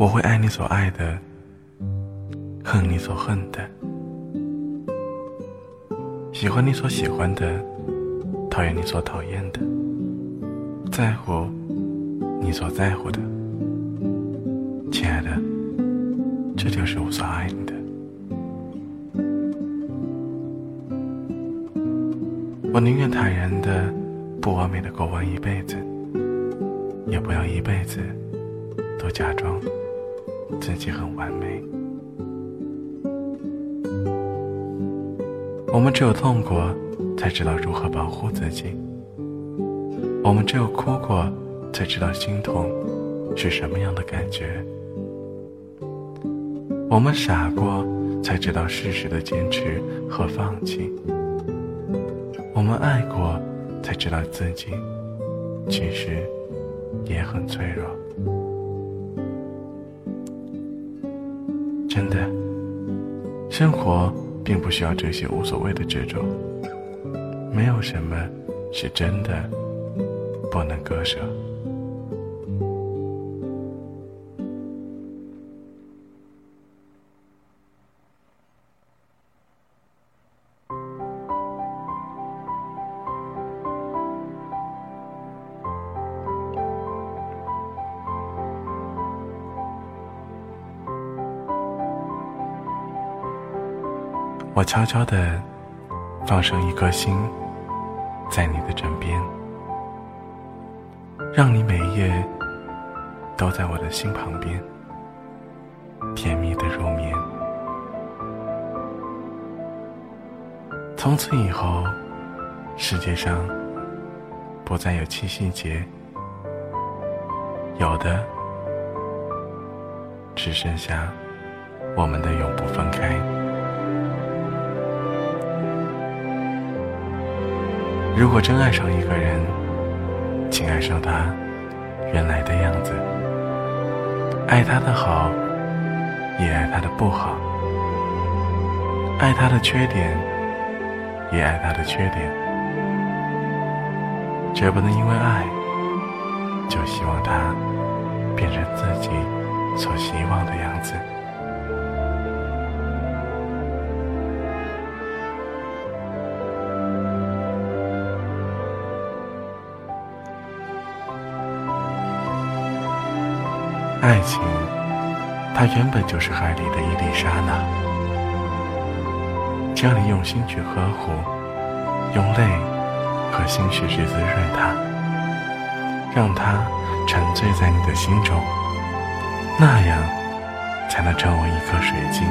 我会爱你所爱的，恨你所恨的，喜欢你所喜欢的，讨厌你所讨厌的，在乎你所在乎的。亲爱的，这就是我所爱你的。我宁愿坦然的、不完美的过完一辈子，也不要一辈子都假装。自己很完美。我们只有痛过，才知道如何保护自己；我们只有哭过，才知道心痛是什么样的感觉；我们傻过，才知道适时的坚持和放弃；我们爱过，才知道自己其实也很脆弱。真的，生活并不需要这些无所谓的执着。没有什么是真的不能割舍。我悄悄地放上一颗心，在你的枕边，让你每夜都在我的心旁边，甜蜜的入眠。从此以后，世界上不再有七夕节，有的只剩下我们的永不分开。如果真爱上一个人，请爱上他原来的样子，爱他的好，也爱他的不好，爱他的缺点，也爱他的缺点，绝不能因为爱就希望他变成自己所希望的样子。爱情，它原本就是海里的一粒沙呐。只要你用心去呵护，用泪和心血去滋润它，让它沉醉在你的心中，那样才能成为一颗水晶。